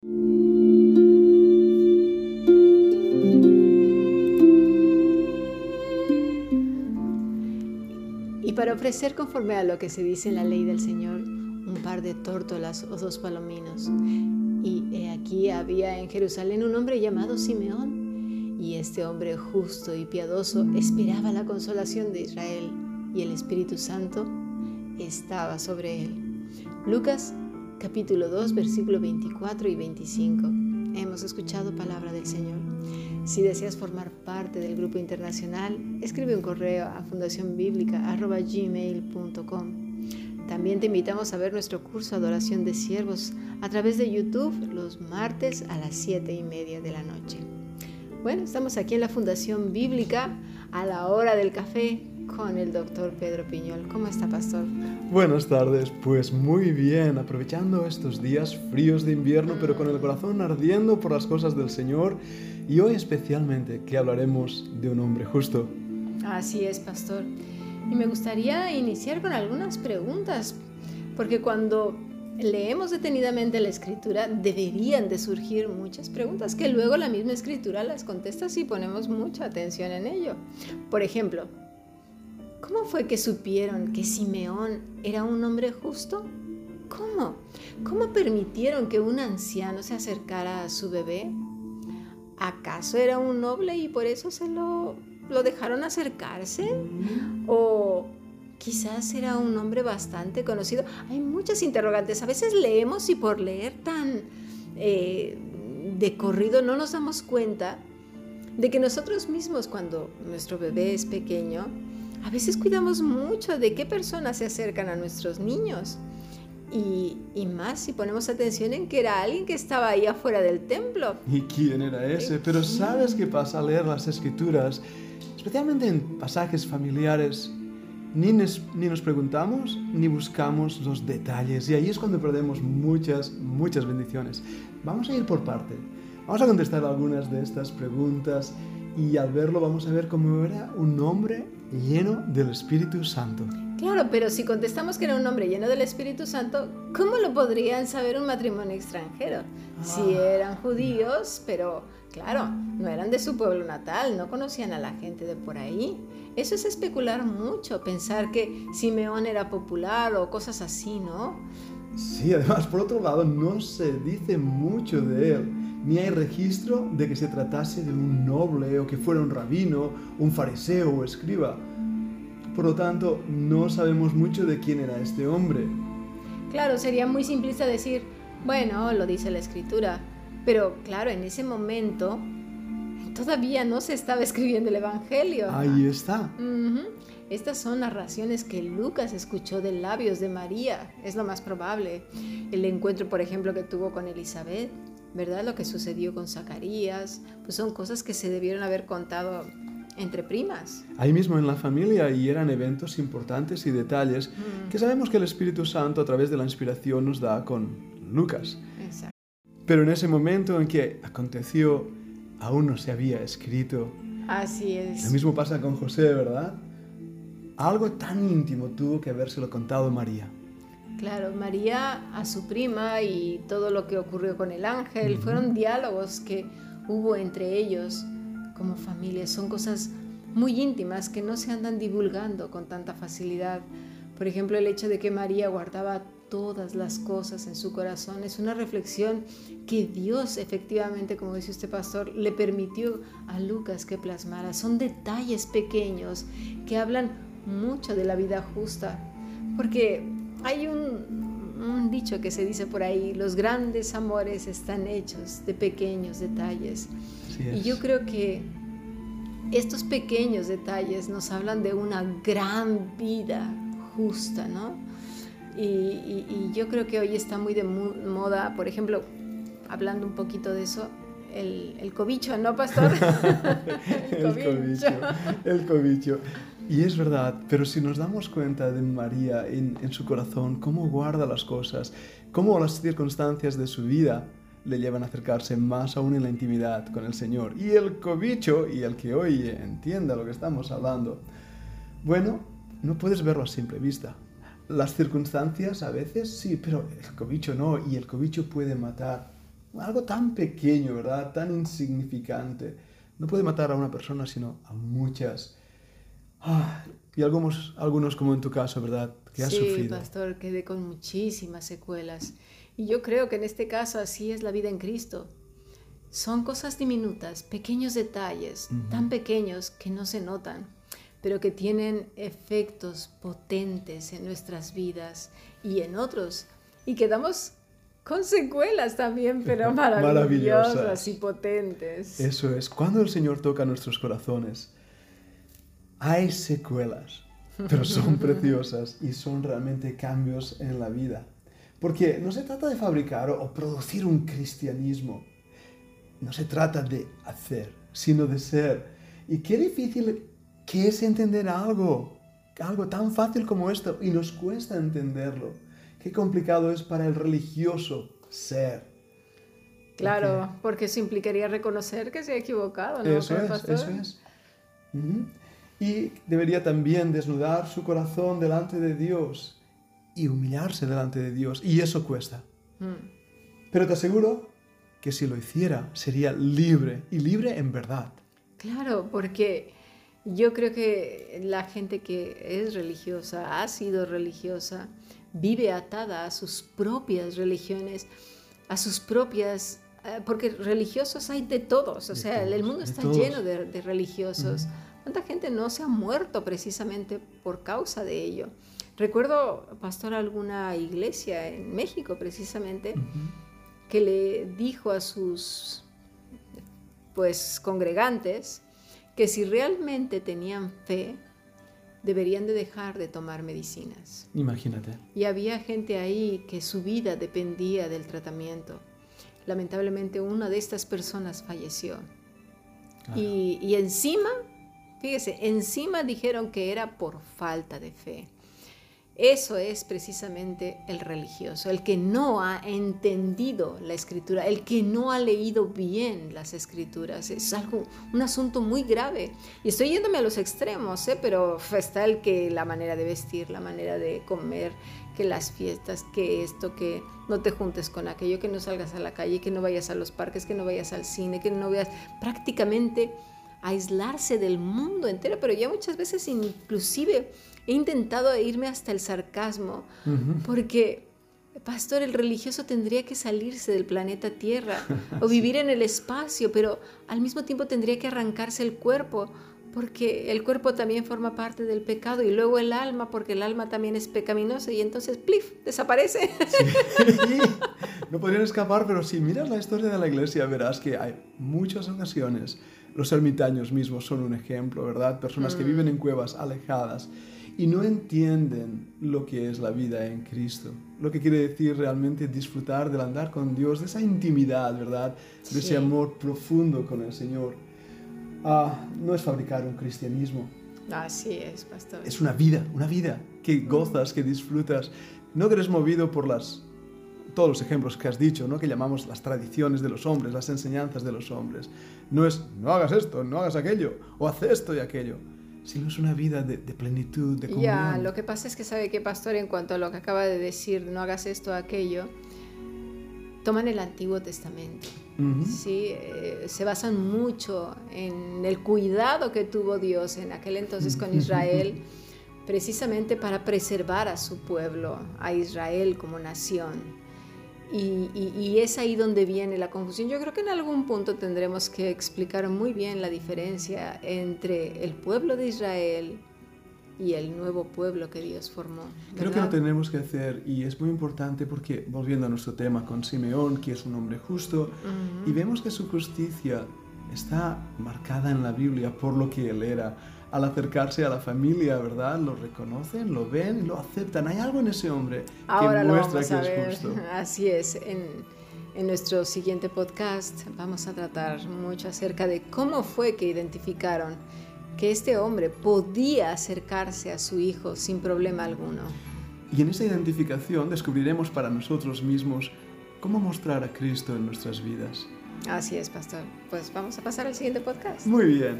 Y para ofrecer conforme a lo que se dice en la ley del Señor, un par de tórtolas o dos palominos. Y he aquí había en Jerusalén un hombre llamado Simeón, y este hombre justo y piadoso esperaba la consolación de Israel, y el Espíritu Santo estaba sobre él. Lucas capítulo 2, versículo 24 y 25. Hemos escuchado palabra del Señor. Si deseas formar parte del grupo internacional, escribe un correo a fundacionbiblica.gmail.com. También te invitamos a ver nuestro curso Adoración de Siervos a través de YouTube los martes a las 7 y media de la noche. Bueno, estamos aquí en la Fundación Bíblica a la hora del café con el doctor Pedro Piñol. ¿Cómo está, pastor? Buenas tardes, pues muy bien, aprovechando estos días fríos de invierno, pero con el corazón ardiendo por las cosas del Señor y hoy especialmente que hablaremos de un hombre justo. Así es, pastor. Y me gustaría iniciar con algunas preguntas, porque cuando leemos detenidamente la escritura deberían de surgir muchas preguntas que luego la misma escritura las contesta si ponemos mucha atención en ello. Por ejemplo, ¿cómo fue que supieron que Simeón era un hombre justo? ¿Cómo? ¿Cómo permitieron que un anciano se acercara a su bebé? ¿Acaso era un noble y por eso se lo, lo dejaron acercarse? ¿O quizás era un hombre bastante conocido? Hay muchas interrogantes. A veces leemos y por leer tan eh, de corrido no nos damos cuenta de que nosotros mismos cuando nuestro bebé es pequeño, a veces cuidamos mucho de qué personas se acercan a nuestros niños. Y, más si ponemos atención en que era alguien que estaba ahí afuera del templo. ¿Y quién era ese? Pero ¿sabes qué pasa al leer las escrituras? Especialmente en pasajes familiares, ni nos, ni nos preguntamos ni buscamos los detalles. Y ahí es cuando perdemos muchas, muchas bendiciones. Vamos a ir por parte. Vamos a contestar algunas de estas preguntas y al verlo vamos a ver cómo era un hombre lleno del Espíritu Santo. Claro, pero si contestamos que era un hombre lleno del Espíritu Santo, ¿cómo lo podrían saber un matrimonio extranjero? Si Ah. eran judíos, pero claro, no eran de su pueblo natal, no conocían a la gente de por ahí. Eso es especular mucho, pensar que Simeón era popular o cosas así, ¿no? Sí, además, por otro lado, no se dice mucho de él, ni hay registro de que se tratase de un noble o que fuera un rabino, un fariseo o escriba. Por lo tanto, no sabemos mucho de quién era este hombre. Claro, sería muy simplista decir, bueno, lo dice la escritura, pero claro, en ese momento todavía no se estaba escribiendo el Evangelio. Ahí está. Estas son narraciones que Lucas escuchó de labios de María, es lo más probable. El encuentro, por ejemplo, que tuvo con Elizabeth, ¿verdad? Lo que sucedió con Zacarías, pues son cosas que se debieron haber contado entre primas. Ahí mismo en la familia y eran eventos importantes y detalles que sabemos que el Espíritu Santo a través de la inspiración nos da con Lucas. Exacto. Pero en ese momento en que aconteció, aún no se había escrito. Así Lo es. mismo pasa con José, ¿verdad? Algo tan íntimo tuvo que habérselo contado María. Claro, María a su prima y todo lo que ocurrió con el ángel, fueron diálogos que hubo entre ellos como familia. Son cosas muy íntimas que no se andan divulgando con tanta facilidad. Por ejemplo, el hecho de que María guardaba todas las cosas en su corazón es una reflexión que Dios efectivamente, como dice usted pastor, le permitió a Lucas que plasmara. Son detalles pequeños que hablan mucho de la vida justa. Porque hay un, un dicho que se dice por ahí, los grandes amores están hechos de pequeños detalles. Y yo creo que estos pequeños detalles nos hablan de una gran vida justa, ¿no? Y, y- y yo creo que hoy está muy de moda, por ejemplo, hablando un poquito de eso, el, el cobicho, ¿no, pastor? el cobicho, el cobicho. Y es verdad, pero si nos damos cuenta de María en, en su corazón, cómo guarda las cosas, cómo las circunstancias de su vida le llevan a acercarse más aún en la intimidad con el Señor. Y el cobicho, y el que hoy entienda lo que estamos hablando, bueno, no puedes verlo a simple vista. Las circunstancias a veces sí, pero el cobicho no, y el cobicho puede matar algo tan pequeño, ¿verdad? Tan insignificante. No puede matar a una persona, sino a muchas. Ah, y algunos, algunos, como en tu caso, ¿verdad? Que has sí, pastor, quedé con muchísimas secuelas. Y yo creo que en este caso así es la vida en Cristo. Son cosas diminutas, pequeños detalles, tan pequeños que no se notan, pero que tienen efectos potentes en nuestras vidas y en otros. Y quedamos con secuelas también, pero maravillosas, y potentes. Eso es, cuando el Señor toca nuestros corazones, hay secuelas, pero son preciosas y son realmente cambios en la vida. Porque no se trata de fabricar o producir un cristianismo, no se trata de hacer, sino de ser. Y qué difícil que es entender algo, algo tan fácil como esto, y nos cuesta entenderlo qué complicado es para el religioso ser. Claro, porque, eso implicaría reconocer que se ha equivocado, ¿no? Eso es, eso es. Y debería también desnudar su corazón delante de Dios y humillarse delante de Dios. Y eso cuesta. Mm. Pero te aseguro que si lo hiciera sería libre y libre en verdad. Claro, porque yo creo que la gente que es religiosa, ha sido religiosa, vive atada a sus propias religiones, a sus propias, porque religiosos hay de todos, o sea, el mundo está lleno de, religiosos. ¿Cuánta gente no se ha muerto precisamente por causa de ello? Recuerdo, pastor, alguna iglesia en México precisamente que le dijo a sus pues congregantes que si realmente tenían fe, deberían de dejar de tomar medicinas. Imagínate. Y había gente ahí que su vida dependía del tratamiento. Lamentablemente una de estas personas falleció. Y, y encima, fíjese, encima dijeron que era por falta de fe. Eso es precisamente el religioso, el que no ha entendido la escritura, el que no ha leído bien las escrituras. Es algo, un asunto muy grave. Y estoy yéndome a los extremos, ¿eh? pero está el que la manera de vestir, la manera de comer, que las fiestas, que esto, que no te juntes con aquello, que no salgas a la calle, que no vayas a los parques, que no vayas al cine, que no veas prácticamente aislarse del mundo entero, pero ya muchas veces inclusive he intentado irme hasta el sarcasmo, porque, pastor, el religioso tendría que salirse del planeta Tierra o vivir en el espacio, pero al mismo tiempo tendría que arrancarse el cuerpo, porque el cuerpo también forma parte del pecado y luego el alma, porque el alma también es pecaminosa y entonces, plif, desaparece. No podrían escapar, pero si miras la historia de la iglesia verás que hay muchas ocasiones, los ermitaños mismos son un ejemplo, ¿verdad? Personas que mm. viven en cuevas alejadas y no entienden lo que es la vida en Cristo, lo que quiere decir realmente disfrutar del andar con Dios, de esa intimidad, ¿verdad? De ese amor profundo con el Señor. Ah, no es fabricar un cristianismo. Así es, pastor. Es una vida, una vida que gozas, que disfrutas. No que eres movido por las todos los ejemplos que has dicho, ¿no? que llamamos las tradiciones de los hombres, las enseñanzas de los hombres. No es, no hagas esto, no hagas aquello, o haz esto y aquello sino es una vida de, plenitud, de comunión. Ya, lo que pasa es que sabe que, pastor, en cuanto a lo que acaba de decir, no hagas esto o aquello, toman el Antiguo Testamento. ¿sí? Eh, se basan mucho en el cuidado que tuvo Dios en aquel entonces con Israel, precisamente para preservar a su pueblo, a Israel como nación. Y, es ahí donde viene la confusión. Yo creo que en algún punto tendremos que explicar muy bien la diferencia entre el pueblo de Israel y el nuevo pueblo que Dios formó. Creo que lo tenemos que hacer y es muy importante porque, volviendo a nuestro tema con Simeón, que es un hombre justo, y vemos que su justicia está marcada en la Biblia por lo que él era al acercarse a la familia, ¿verdad? Lo reconocen, lo ven y lo aceptan. Hay algo en ese hombre que muestra que es justo. Así es. En, en nuestro siguiente podcast vamos a tratar mucho acerca de cómo fue que identificaron que este hombre podía acercarse a su hijo sin problema alguno. Y en esa identificación descubriremos para nosotros mismos cómo mostrar a Cristo en nuestras vidas. Así es, pastor. Pues vamos a pasar al siguiente podcast. Muy bien.